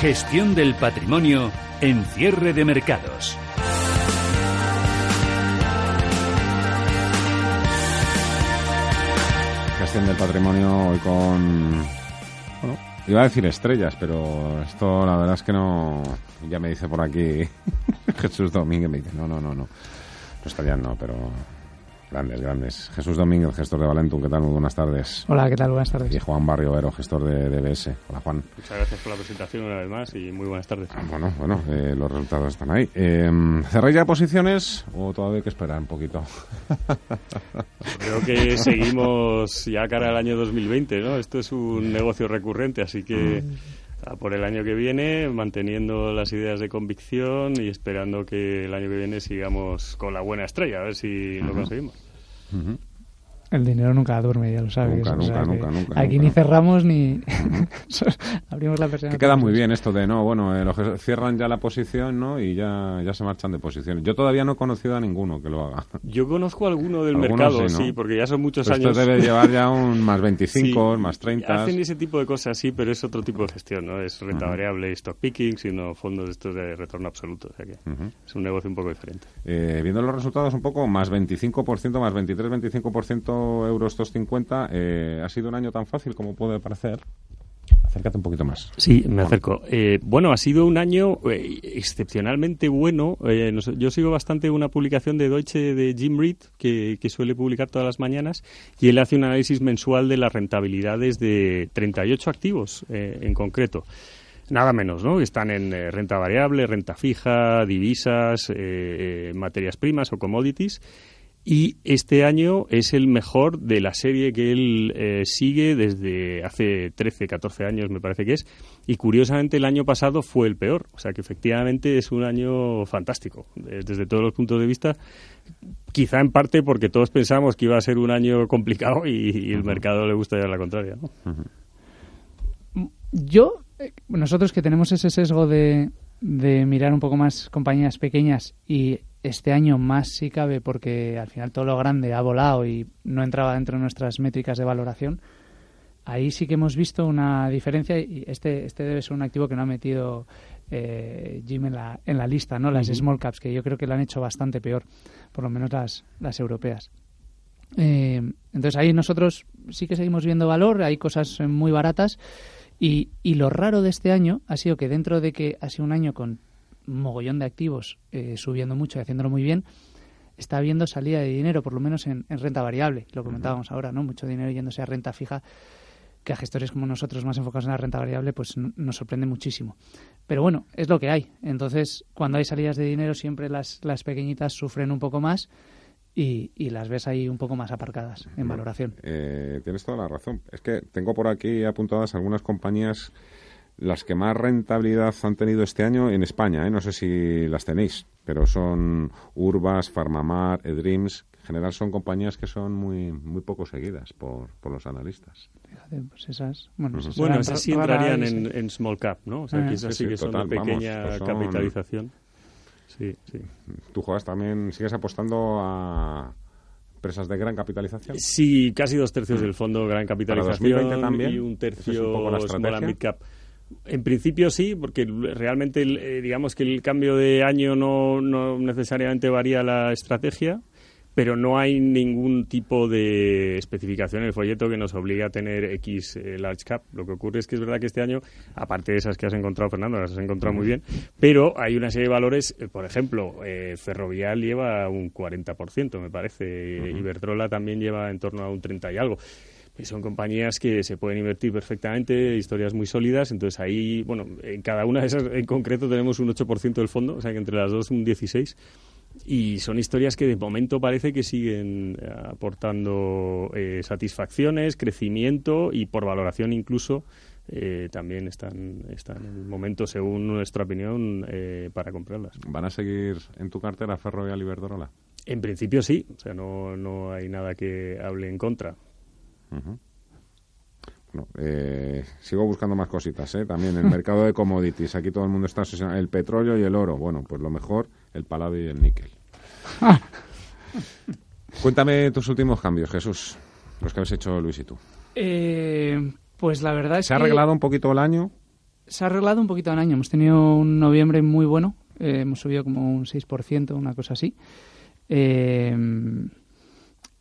Gestión del patrimonio en cierre de mercados. Gestión del patrimonio hoy con... Bueno, iba a decir estrellas, pero esto la verdad es que no... Ya me dice por aquí Jesús Domínguez, me dice, no, no, no, no. No estarían, no, pero Grandes, grandes. Jesús Domínguez, gestor de Valentum, ¿qué tal? Muy buenas tardes. Hola, ¿qué tal? Buenas tardes. Y Juan Barrio Vero, gestor de DBS. Hola, Juan. Muchas gracias por la presentación una vez más y muy buenas tardes. Ah, bueno, bueno, eh, los resultados están ahí. Eh, ¿Cerráis ya posiciones o todavía hay que esperar un poquito? Creo que seguimos ya cara al año 2020, ¿no? Esto es un negocio recurrente, así que mm. Por el año que viene, manteniendo las ideas de convicción y esperando que el año que viene sigamos con la buena estrella, a ver si lo conseguimos. El dinero nunca duerme, ya lo sabes. Nunca, nunca, nunca, nunca, Aquí ni cerramos ni abrimos la persiana. Que queda muy bien esto de, no, bueno, eh, los que cierran ya la posición, ¿no? Y ya, ya se marchan de posición. Yo todavía no he conocido a ninguno que lo haga. Yo conozco a alguno del mercado, sí, porque ya son muchos años. Esto debe llevar ya un más 25, más 30. Hacen ese tipo de cosas, sí, pero es otro tipo de gestión, ¿no? Es renta variable, stock picking, sino fondos estos de retorno absoluto. O sea que es un negocio un poco diferente. Eh, viendo los resultados un poco, más 25%, más 23-25% euros estos 50, eh, ¿ha sido un año tan fácil como puede parecer? Acércate un poquito más. Sí, me acerco. Eh, bueno, ha sido un año eh, excepcionalmente bueno. yo sigo bastante una publicación de Deutsche de Jim Reed, que, suele publicar todas las mañanas, y él hace un análisis mensual de las rentabilidades de 38 activos en concreto. Nada menos, ¿no? Están en renta variable, renta fija, divisas, materias primas o commodities y este año es el mejor de la serie que él eh, sigue desde hace 13, 14 años, me parece que es. Y curiosamente el año pasado fue el peor. O sea que efectivamente es un año fantástico desde todos los puntos de vista. Quizá en parte porque todos pensamos que iba a ser un año complicado y, el mercado le gusta llevar la contraria. Yo, eh, nosotros que tenemos ese sesgo de, de mirar un poco más compañías pequeñas y este año más si cabe porque al final todo lo grande ha volado y no entraba dentro de nuestras métricas de valoración. Ahí sí que hemos visto una diferencia y este, este debe ser un activo que no ha metido eh, Jim en la, en la lista, ¿no? Las small caps, que yo creo que lo han hecho bastante peor, por lo menos las, las europeas. Eh, entonces ahí nosotros sí que seguimos viendo valor, hay cosas muy baratas y, y lo raro de este año ha sido que dentro de que ha sido un año con mogollón de activos eh, subiendo mucho y haciéndolo muy bien, está habiendo salida de dinero, por lo menos en, renta variable. Lo comentábamos ahora, ¿no? Mucho dinero yéndose a renta fija, que a gestores como nosotros más enfocados en la renta variable, pues nos sorprende muchísimo. Pero bueno, es lo que hay. Entonces, cuando hay salidas de dinero, siempre las, las pequeñitas sufren un poco más. Y, y, las ves ahí un poco más aparcadas en valoración. Eh, tienes toda la razón. Es que tengo por aquí apuntadas algunas compañías las que más rentabilidad han tenido este año en España, ¿eh? no sé si las tenéis, pero son Urbas, Farmamar, Edreams, en general son compañías que son muy muy poco seguidas por, por los analistas. Pues esas, bueno, esas sí entrarían en, small cap, ¿no? O sea, ah. sí, que son de pequeña pues capitalización. Sí, sí. ¿Tú juegas también, sigues apostando a empresas de gran capitalización? Sí, casi dos tercios del fondo gran capitalización también? y un tercio es small mid cap. En principio sí, porque realmente eh, digamos que el cambio de año no, no necesariamente varía la estrategia, pero no hay ningún tipo de especificación en el folleto que nos obligue a tener X eh, large cap. Lo que ocurre es que es verdad que este año, aparte de esas que has encontrado, Fernando, las has encontrado muy bien, pero hay una serie de valores, eh, por ejemplo, Ferrovial lleva un 40%, me parece, Iberdrola también lleva en torno a un 30 y algo son compañías que se pueden invertir perfectamente, historias muy sólidas, entonces ahí, bueno, en cada una de esas en concreto tenemos un 8% del fondo, o sea que entre las dos un 16%. y son historias que de momento parece que siguen eh, aportando eh, satisfacciones, crecimiento y por valoración incluso eh, también están, están en el momento, según nuestra opinión, para comprarlas. ¿Van a seguir en tu cartera Ferrovial y Iberdrola? En principio sí, o sea, no, no hay nada que hable en contra. Sigo buscando más cositas, ¿eh? También el mercado de commodities. Aquí todo el mundo está obsesionado. El petróleo y el oro. Bueno, pues lo mejor, el paladio y el níquel. Cuéntame tus últimos cambios, Jesús, los que habéis hecho Luis y tú. Eh, pues la verdad es que... ¿Se ha arreglado un poquito el año? Se ha arreglado un poquito el año. Hemos tenido un noviembre muy bueno. Eh, hemos subido como un 6%, una cosa así. Eh,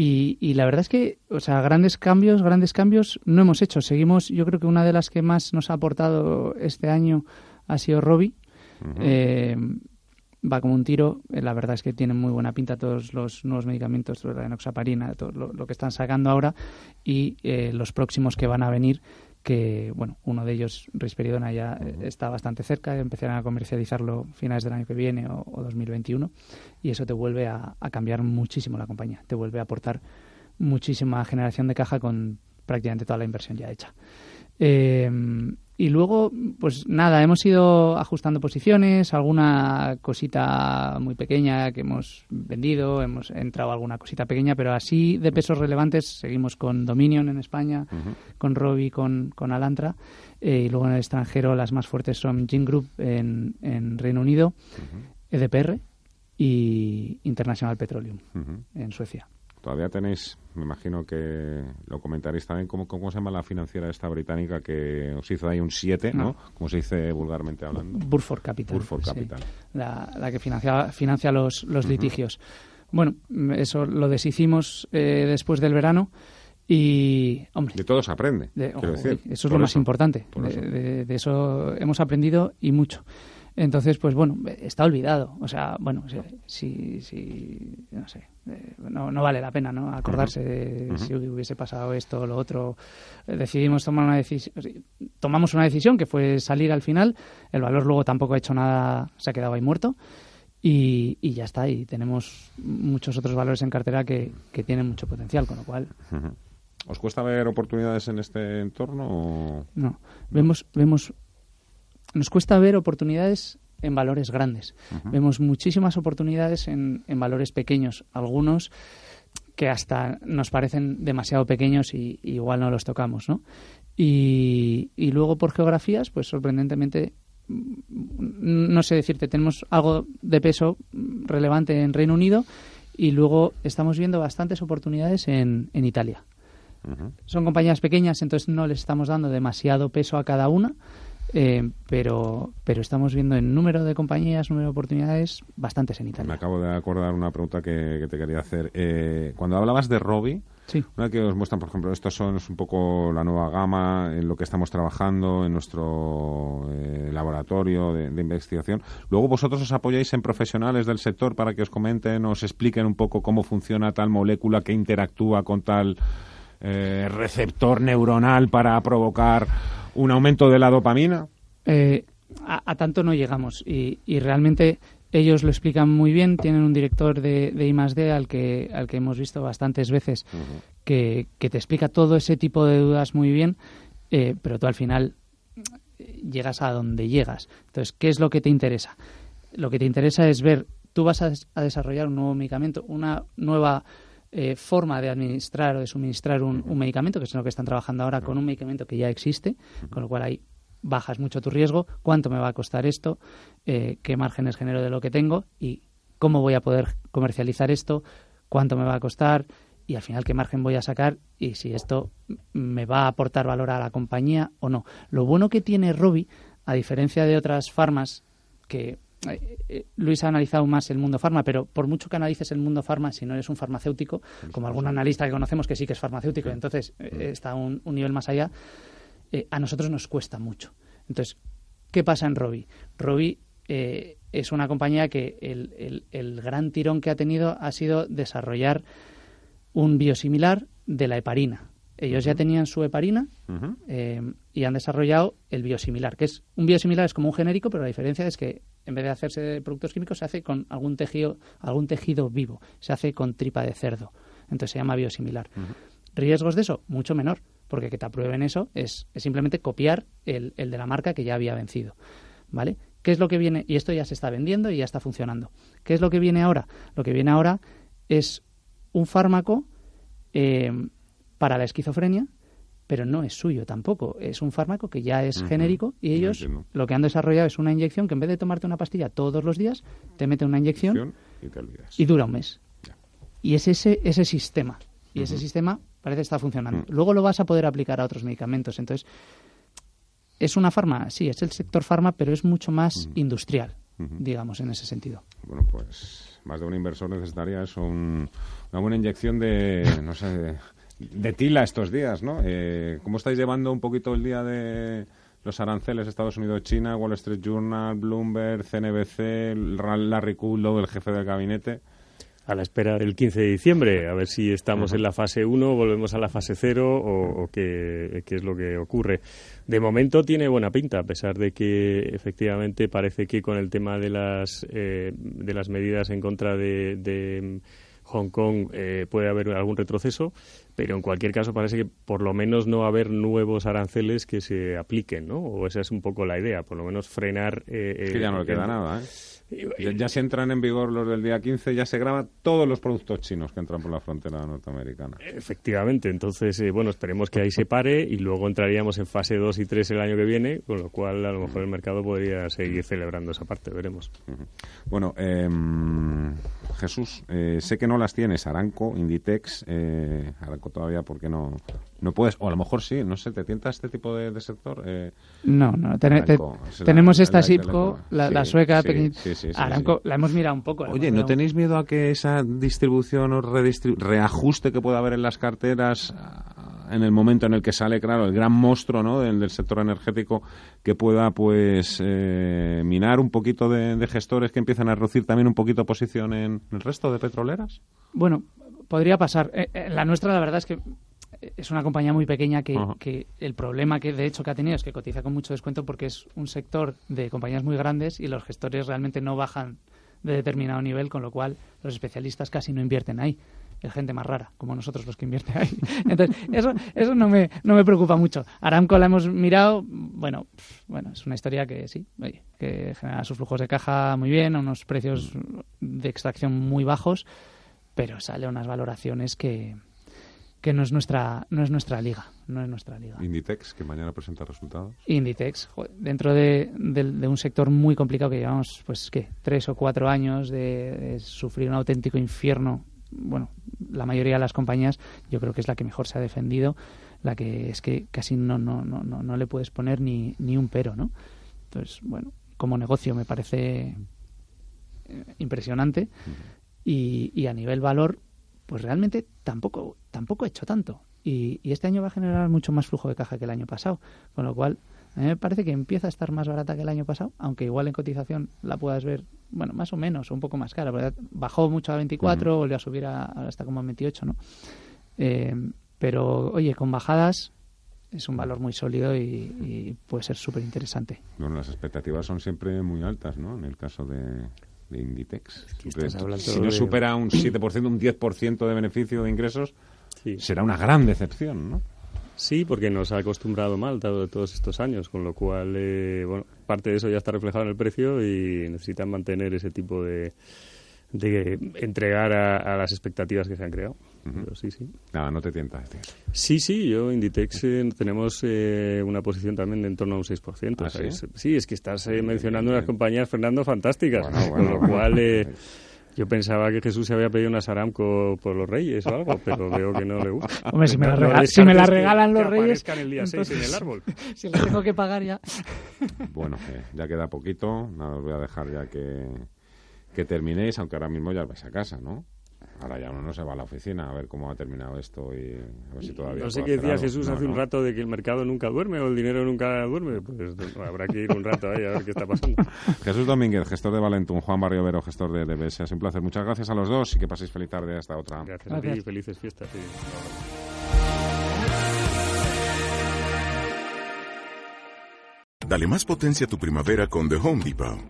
y, y, la verdad es que, o sea, grandes cambios, grandes cambios no hemos hecho. Seguimos, yo creo que una de las que más nos ha aportado este año ha sido Robbie va como un tiro. Eh, la verdad es que tienen muy buena pinta todos los nuevos medicamentos, la enoxaparina, todo lo, que están sacando ahora y eh, los próximos que van a venir que, bueno, uno de ellos, Risperidona, ya eh, está bastante cerca, empezarán a comercializarlo finales del año que viene o, 2021 y eso te vuelve a, cambiar muchísimo la compañía, te vuelve a aportar muchísima generación de caja con prácticamente toda la inversión ya hecha. Eh, y luego, pues nada, hemos ido ajustando posiciones, alguna cosita muy pequeña que hemos vendido, hemos entrado alguna cosita pequeña, pero así de pesos relevantes seguimos con Dominion en España, con Robi, con, con Alantra, eh, y luego en el extranjero las más fuertes son Gin Group en, en Reino Unido, EDPR y International Petroleum en Suecia. Todavía tenéis, me imagino que lo comentaréis también, ¿cómo, cómo se llama la financiera esta británica que os hizo ahí un 7, ¿no? Como se dice vulgarmente hablando. Burford Capital. Burford Capital. La, la, que financia, financia los, los litigios. Bueno, eso lo deshicimos eh, después del verano. Y, hombre. De todo se aprende. eso es lo más importante. de, eso hemos aprendido y mucho. Entonces, pues bueno, está olvidado. O sea, bueno, si, si no sé, eh, no, no, vale la pena, ¿no? Acordarse de si hubiese pasado esto o lo otro. Eh, decidimos tomar una decisión, tomamos una decisión que fue salir al final. El valor luego tampoco ha hecho nada, se ha quedado ahí muerto. Y, y ya está, y tenemos muchos otros valores en cartera que, que tienen mucho potencial, con lo cual. ¿Os cuesta ver oportunidades en este entorno? No, vemos, vemos nos cuesta ver oportunidades en valores grandes. Vemos muchísimas oportunidades en, en, valores pequeños, algunos que hasta nos parecen demasiado pequeños y, igual no los tocamos, ¿no? Y, y, luego por geografías, pues sorprendentemente, mm, no sé decirte, tenemos algo de peso relevante en Reino Unido y luego estamos viendo bastantes oportunidades en, en Italia. Son compañías pequeñas, entonces no les estamos dando demasiado peso a cada una eh, pero, pero estamos viendo en número de compañías, número de oportunidades, bastantes en Italia. Me acabo de acordar una pregunta que, te quería hacer. Eh, cuando hablabas de Robi, una que os muestran, por ejemplo, estos son un poco la nueva gama en lo que estamos trabajando en nuestro eh, laboratorio de, de, investigación. Luego vosotros os apoyáis en profesionales del sector para que os comenten, os expliquen un poco cómo funciona tal molécula que interactúa con tal receptor neuronal para provocar un aumento de la dopamina? Eh, a, tanto no llegamos y, realmente ellos lo explican muy bien. Tienen un director de, de I+.D. al que, al que hemos visto bastantes veces que, te explica todo ese tipo de dudas muy bien, eh, pero tú al final llegas a donde llegas. Entonces, ¿qué es lo que te interesa? Lo que te interesa es ver, tú vas a, a desarrollar un nuevo medicamento, una nueva eh, forma de administrar o de suministrar un, medicamento, que es lo que están trabajando ahora con un medicamento que ya existe, con lo cual ahí bajas mucho tu riesgo, cuánto me va a costar esto, eh, qué márgenes genero de lo que tengo y cómo voy a poder comercializar esto, cuánto me va a costar y al final qué margen voy a sacar y si esto me va a aportar valor a la compañía o no. Lo bueno que tiene Robi, a diferencia de otras farmas que eh, eh, Luis ha analizado más el mundo farma, pero por mucho que analices el mundo farma, si no eres un farmacéutico, como algún analista que conocemos que sí que es farmacéutico, entonces eh, está un, un, nivel más allá, a nosotros nos cuesta mucho. Entonces, ¿qué pasa en Robi? Robi es una compañía que el, el, gran tirón que ha tenido ha sido desarrollar un biosimilar de la heparina. Ellos ya tenían su heparina y han desarrollado el biosimilar, que es un biosimilar es como un genérico, pero la diferencia es que en vez de hacerse de productos químicos, se hace con algún tejido, algún tejido vivo, se hace con tripa de cerdo. Entonces se llama biosimilar. ¿Riesgos de eso? Mucho menor, porque que te aprueben eso es, simplemente copiar el, el de la marca que ya había vencido. ¿Vale? ¿Qué es lo que viene? Y esto ya se está vendiendo y ya está funcionando. ¿Qué es lo que viene ahora? Lo que viene ahora es un fármaco eh, para la esquizofrenia, pero no es suyo tampoco. Es un fármaco que ya es genérico y ellos lo que han desarrollado es una inyección que en vez de tomarte una pastilla todos los días, te mete una inyección y, dura un mes. Y es ese, ese sistema. Y ese sistema parece estar funcionando. Luego lo vas a poder aplicar a otros medicamentos. Entonces, es una farma, sí, es el sector farma, pero es mucho más industrial, digamos, en ese sentido. Bueno, pues más de un inversor necesitaría eso, una buena inyección de, no sé, de, tila estos días, ¿no? Eh, ¿Cómo estáis llevando un poquito el día de los aranceles Estados Unidos-China, Wall Street Journal, Bloomberg, CNBC, Larry Kudlow, el jefe del gabinete? a la espera del 15 de diciembre, a ver si estamos en la fase 1, volvemos a la fase 0 o, qué, es lo que ocurre. De momento tiene buena pinta, a pesar de que efectivamente parece que con el tema de las, eh, de las medidas en contra de, Hong Kong eh, puede haber algún retroceso, pero en cualquier caso parece que por lo menos no va a haber nuevos aranceles que se apliquen, ¿no? O esa es un poco la idea, por lo menos frenar... Eh, que ya no le queda nada, ¿eh? Ya, se entran en vigor los del día 15, ya se graban todos los productos chinos que entran por la frontera norteamericana. Efectivamente, entonces, eh, bueno, esperemos que ahí se pare y luego entraríamos en fase 2 y 3 el año que viene, con lo cual a lo mejor el mercado podría seguir celebrando esa parte, veremos. Bueno, em, Jesús, eh, sé que no las tienes, Aranco, Inditex, eh, Todavía porque no, no puedes, o a lo mejor sí, no sé, ¿te tienta este tipo de, sector? Eh, no, no, tenemos esta SIPCO, la, sueca, Aranco, la hemos mirado un poco. Oye, ¿no tenéis miedo a que esa distribución o reajuste que pueda haber en las carteras ah, en el momento en el que sale, claro, el gran monstruo ¿no? del, sector energético que pueda pues eh, minar un poquito de, gestores que empiezan a reducir también un poquito posición en el resto de petroleras? Bueno, podría pasar. Eh, la nuestra, la verdad es que es una compañía muy pequeña que, el problema que de hecho que ha tenido es que cotiza con mucho descuento porque es un sector de compañías muy grandes y los gestores realmente no bajan de determinado nivel, con lo cual los especialistas casi no invierten ahí. Es gente más rara, como nosotros los que invierten ahí. Entonces, eso, eso no, me, no me preocupa mucho. Aramco la hemos mirado, bueno, bueno, es una historia que sí, que genera sus flujos de caja muy bien, a unos precios de extracción muy bajos, pero sale unas valoraciones que, que no es nuestra no es nuestra liga no es nuestra liga. Inditex que mañana presenta resultados. Inditex dentro de, un sector muy complicado que llevamos pues qué tres o cuatro años de, sufrir un auténtico infierno. Bueno la mayoría de las compañías yo creo que es la que mejor se ha defendido la que es que casi no no no no, no le puedes poner ni, ni un pero no entonces bueno como negocio me parece eh, impresionante y, y a nivel valor pues realmente tampoco, tampoco he hecho tanto. Y, este año va a generar mucho más flujo de caja que el año pasado. Con lo cual, a mí me parece que empieza a estar más barata que el año pasado, aunque igual en cotización la puedas ver, bueno, más o menos, o un poco más cara. Bajó mucho a 24, volvió a subir a, hasta como a 28, ¿no? Eh, pero, oye, con bajadas es un valor muy sólido y, y puede ser súper interesante. Bueno, las expectativas son siempre muy altas, ¿no? En el caso de, de Inditex. si no supera un 7%, un 10% de beneficio de ingresos, será una gran decepción, ¿no? Sí, porque nos ha acostumbrado mal dado todos estos años, con lo cual, eh, bueno, parte de eso ya está reflejado en el precio y necesitan mantener ese tipo de, de entregar a, las expectativas que se han creado. Sí, sí. Nada, no te tienta Sí, sí, yo Inditex eh, tenemos eh, una posición también de en torno a un 6%. ¿Ah, sí? Es, que estás eh, mencionando unas compañías, Fernando, fantásticas. con lo cual... Yo pensaba que Jesús se había pedido una Saramco por los Reyes o algo, pero veo que no le gusta. Hombre, si me la, si me la regalan los Reyes. el día 6 en el árbol. si la tengo que pagar ya. Bueno, ya queda poquito. Nada, os voy a dejar ya que que terminéis, aunque ahora mismo ya vais a casa, ¿no? Ahora ya uno no se va a la oficina a ver cómo ha terminado esto y a ver si todavía... No sé qué decía Jesús hace un rato de que el mercado nunca duerme o el dinero nunca duerme. Pues habrá que ir un rato ahí a ver qué está pasando. Jesús Domínguez, gestor de Valentún, Juan Barrio Vero, gestor de DBS. Es un placer. Muchas gracias a los dos y que paséis feliz tarde hasta otra. Gracias, a ti y felices fiestas. Dale más potencia a tu primavera con The Home Depot.